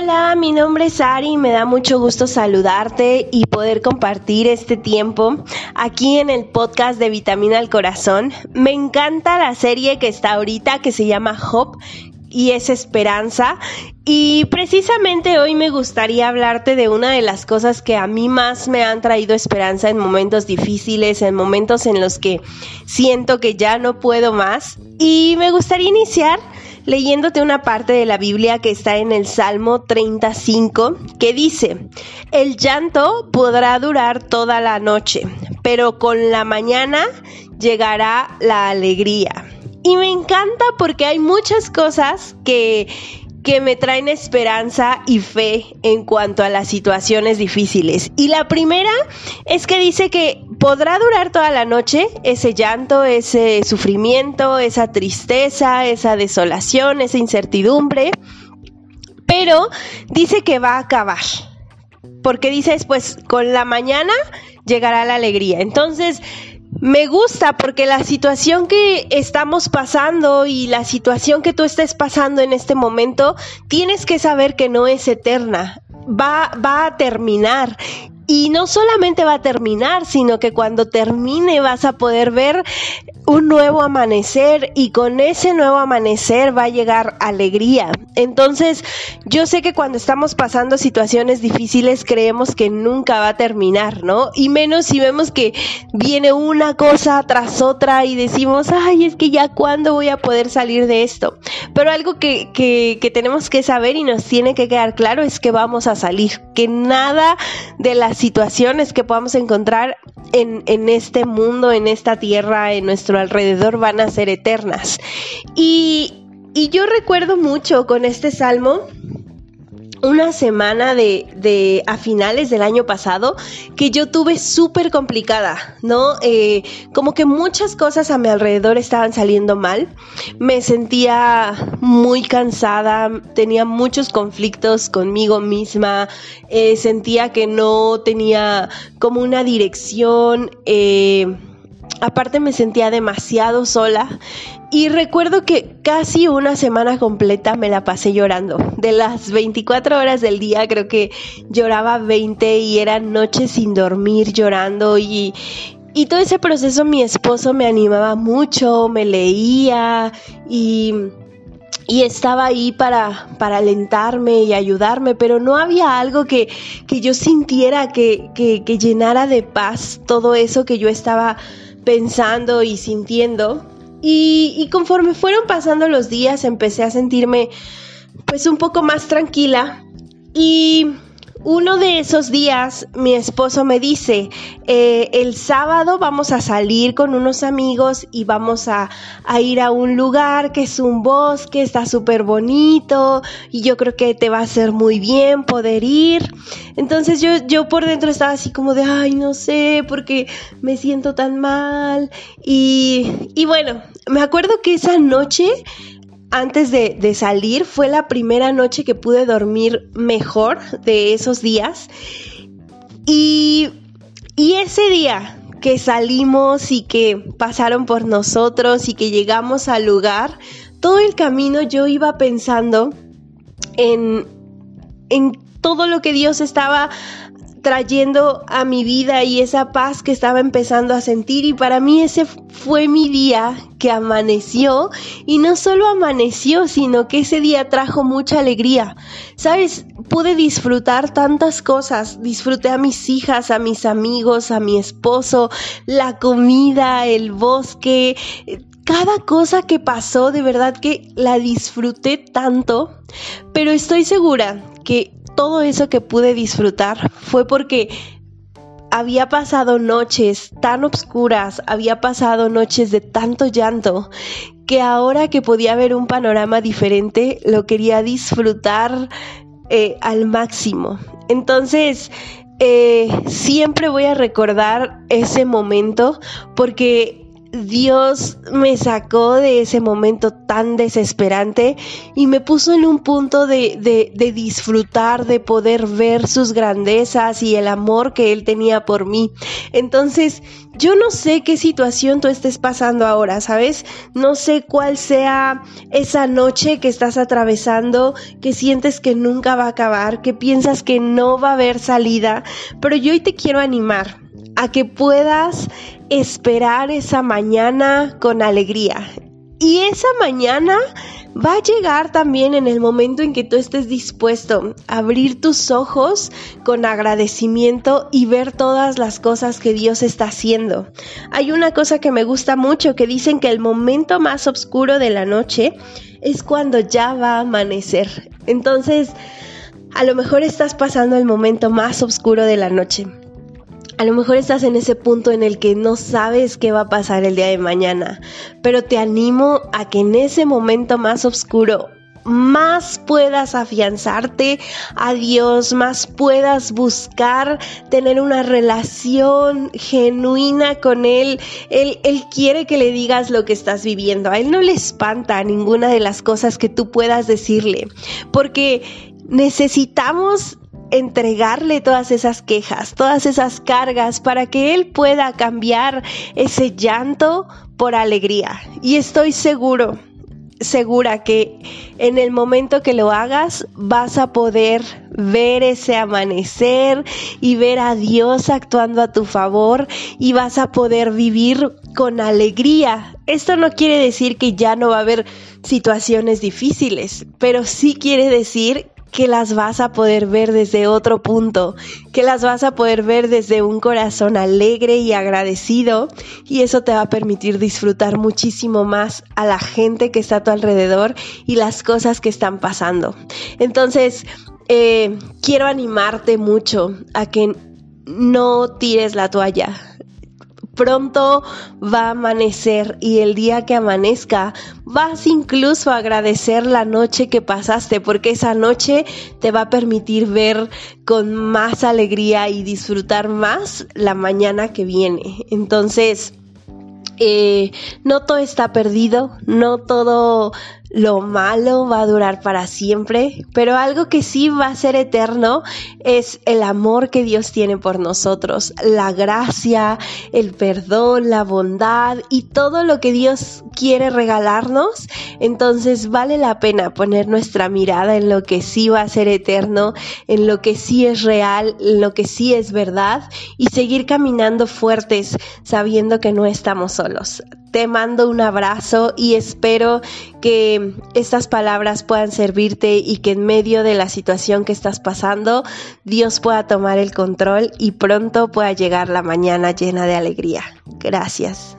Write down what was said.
Hola, mi nombre es Ari y me da mucho gusto saludarte y poder compartir este tiempo aquí en el podcast de Vitamina al Corazón. Me encanta la serie que está ahorita que se llama Hope y es esperanza. Y precisamente hoy me gustaría hablarte de una de las cosas que a mí más me han traído esperanza en momentos difíciles, en momentos en los que siento que ya no puedo más. Y me gustaría iniciar leyéndote una parte de la Biblia que está en el Salmo 35, que dice, el llanto podrá durar toda la noche, pero con la mañana llegará la alegría. Y me encanta porque hay muchas cosas que, que me traen esperanza y fe en cuanto a las situaciones difíciles. Y la primera es que dice que podrá durar toda la noche ese llanto, ese sufrimiento, esa tristeza, esa desolación, esa incertidumbre, pero dice que va a acabar. Porque dice después, con la mañana llegará la alegría. Entonces, me gusta porque la situación que estamos pasando y la situación que tú estés pasando en este momento, tienes que saber que no es eterna. Va, va a terminar y no solamente va a terminar, sino que cuando termine vas a poder ver un nuevo amanecer y con ese nuevo amanecer va a llegar alegría. Entonces, yo sé que cuando estamos pasando situaciones difíciles creemos que nunca va a terminar, ¿no? Y menos si vemos que viene una cosa tras otra y decimos, ay, es que ya cuándo voy a poder salir de esto. Pero algo que, que, que tenemos que saber y nos tiene que quedar claro es que vamos a salir, que nada de las situaciones que podamos encontrar en, en este mundo, en esta tierra, en nuestro alrededor van a ser eternas. Y, y yo recuerdo mucho con este salmo una semana de, de, a finales del año pasado que yo tuve súper complicada, ¿no? Eh, como que muchas cosas a mi alrededor estaban saliendo mal. Me sentía muy cansada, tenía muchos conflictos conmigo misma, eh, sentía que no tenía como una dirección. Eh, aparte me sentía demasiado sola y recuerdo que casi una semana completa me la pasé llorando. De las 24 horas del día creo que lloraba 20 y eran noches sin dormir llorando y, y todo ese proceso mi esposo me animaba mucho, me leía y, y estaba ahí para, para alentarme y ayudarme, pero no había algo que, que yo sintiera que, que, que llenara de paz todo eso que yo estaba pensando y sintiendo. Y, conforme fueron pasando los días empecé a sentirme pues un poco más tranquila. Y uno de esos días mi esposo me dice, eh, el sábado vamos a salir con unos amigos y vamos a, a ir a un lugar que es un bosque, está súper bonito y yo creo que te va a hacer muy bien poder ir. Entonces yo, yo por dentro estaba así como de, ay, no sé, porque me siento tan mal. Y, y bueno, me acuerdo que esa noche antes de, salir fue la primera noche que pude dormir mejor de esos días. Y, y ese día que salimos y que pasaron por nosotros y que llegamos al lugar, todo el camino yo iba pensando en, en todo lo que Dios estaba trayendo a mi vida y esa paz que estaba empezando a sentir. Y para mí ese fue mi día que amaneció. Y no solo amaneció, sino que ese día trajo mucha alegría. Sabes, pude disfrutar tantas cosas, disfruté a mis hijas, a mis amigos, a mi esposo, la comida, el bosque, cada cosa que pasó, de verdad que la disfruté tanto, pero estoy segura que todo eso que pude disfrutar fue porque había pasado noches tan oscuras, había pasado noches de tanto llanto, que ahora que podía ver un panorama diferente, lo quería disfrutar eh, al máximo. Entonces, eh, siempre voy a recordar ese momento porque Dios me sacó de ese momento tan desesperante y me puso en un punto de, de, disfrutar, de poder ver sus grandezas y el amor que Él tenía por mí. Entonces, yo no sé qué situación tú estés pasando ahora, ¿sabes? No sé cuál sea esa noche que estás atravesando, que sientes que nunca va a acabar, que piensas que no va a haber salida, pero yo hoy te quiero animar a que puedas esperar esa mañana con alegría. Y esa mañana va a llegar también en el momento en que tú estés dispuesto a abrir tus ojos con agradecimiento y ver todas las cosas que Dios está haciendo. Hay una cosa que me gusta mucho que dicen que el momento más oscuro de la noche es cuando ya va a amanecer. Entonces, a lo mejor estás pasando el momento más oscuro de la noche a lo mejor estás en ese punto en el que no sabes qué va a pasar el día de mañana, pero te animo a que en ese momento más oscuro más puedas afianzarte a Dios, más puedas buscar tener una relación genuina con Él. Él. Quiere que le digas lo que estás viviendo. A Él no le espanta ninguna de las cosas que tú puedas decirle, porque necesitamos entregarle todas esas quejas, todas esas cargas para que Él pueda cambiar ese llanto por alegría. Y estoy seguro, segura que en el momento que lo hagas vas a poder ver ese amanecer y ver a Dios actuando a tu favor y vas a poder vivir con alegría. Esto no quiere decir que ya no va a haber situaciones difíciles, pero sí quiere decir que las vas a poder ver desde otro punto, que las vas a poder ver desde un corazón alegre y agradecido y eso te va a permitir disfrutar muchísimo más a la gente que está a tu alrededor y las cosas que están pasando. Entonces, eh, quiero animarte mucho a que no tires la toalla, pronto va a amanecer y el día que amanezca vas incluso a agradecer la noche que pasaste porque esa noche te va a permitir ver con más alegría y disfrutar más la mañana que viene. Entonces, eh, no todo está perdido, no todo lo malo va a durar para siempre, pero algo que sí va a ser eterno es el amor que Dios tiene por nosotros, la gracia, el perdón, la bondad y todo lo que Dios quiere regalarnos. Entonces vale la pena poner nuestra mirada en lo que sí va a ser eterno, en lo que sí es real, en lo que sí es verdad y seguir caminando fuertes sabiendo que no estamos solos. Te mando un abrazo y espero que estas palabras puedan servirte y que en medio de la situación que estás pasando, Dios pueda tomar el control y pronto pueda llegar la mañana llena de alegría. Gracias.